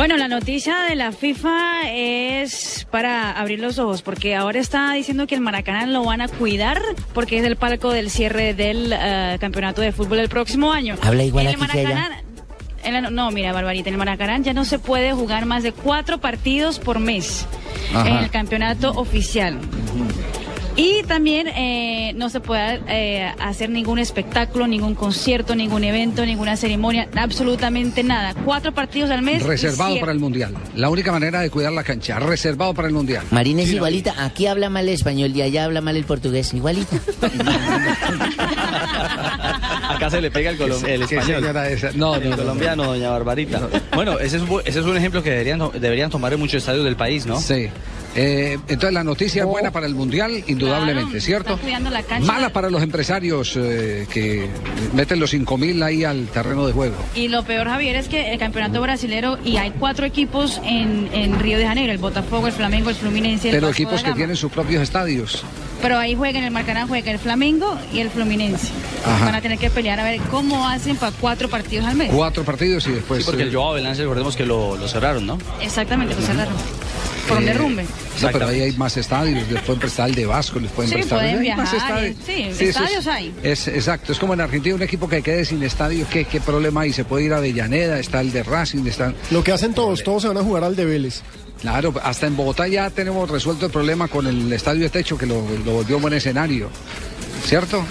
Bueno, la noticia de la FIFA es para abrir los ojos, porque ahora está diciendo que el Maracaná lo van a cuidar, porque es el palco del cierre del uh, campeonato de fútbol el próximo año. Habla igual el. El, no, mira, Barbarita, en el Maracaná ya no se puede jugar más de cuatro partidos por mes Ajá. en el campeonato oficial. Y también eh, no se puede eh, hacer ningún espectáculo, ningún concierto, ningún evento, ninguna ceremonia, absolutamente nada. Cuatro partidos al mes. Reservado para el Mundial. La única manera de cuidar la cancha. Reservado para el Mundial. Marina es igualita. Aquí habla mal el español y allá habla mal el portugués. Igualita. Acá se le pega el, colom el español. No, el no, colombiano, no. doña Barbarita. Bueno, ese es, ese es un ejemplo que deberían, deberían tomar en muchos estadios del país, ¿no? Sí. Eh, entonces la noticia es buena para el Mundial, indudablemente, claro, ¿cierto? La cancha. Mala para los empresarios eh, que meten los 5 mil ahí al terreno de juego. Y lo peor, Javier, es que el campeonato brasilero, y hay cuatro equipos en, en Río de Janeiro, el Botafogo, el Flamengo, el Fluminense. El Pero Vasco equipos que tienen sus propios estadios. Pero ahí juegan, el Marcarán juega el Flamengo y el Fluminense. Ajá. Van a tener que pelear a ver cómo hacen para cuatro partidos al mes. Cuatro partidos y después... Sí, porque el Joao Belance, recordemos que lo, lo cerraron, ¿no? Exactamente, lo cerraron. Por un derrumbe. No, pero ahí hay más estadios, les pueden prestar el de Vasco, les pueden sí, prestar pueden hay viajar, más estadios. Sí, sí estadios es, hay. Es, exacto, es como en Argentina un equipo que quede sin estadio, ¿qué, qué problema hay? Se puede ir a Avellaneda, está el de Racing, está... Lo que hacen todos, todos se van a jugar al de Vélez. Claro, hasta en Bogotá ya tenemos resuelto el problema con el estadio de techo que lo, lo volvió un buen escenario, ¿cierto?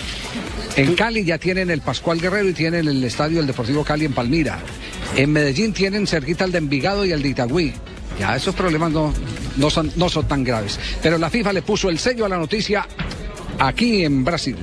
En Cali ya tienen el Pascual Guerrero y tienen el estadio del Deportivo Cali en Palmira. En Medellín tienen cerquita el de Envigado y el de Itagüí. Ya esos problemas no, no, son, no son tan graves. Pero la FIFA le puso el sello a la noticia aquí en Brasil.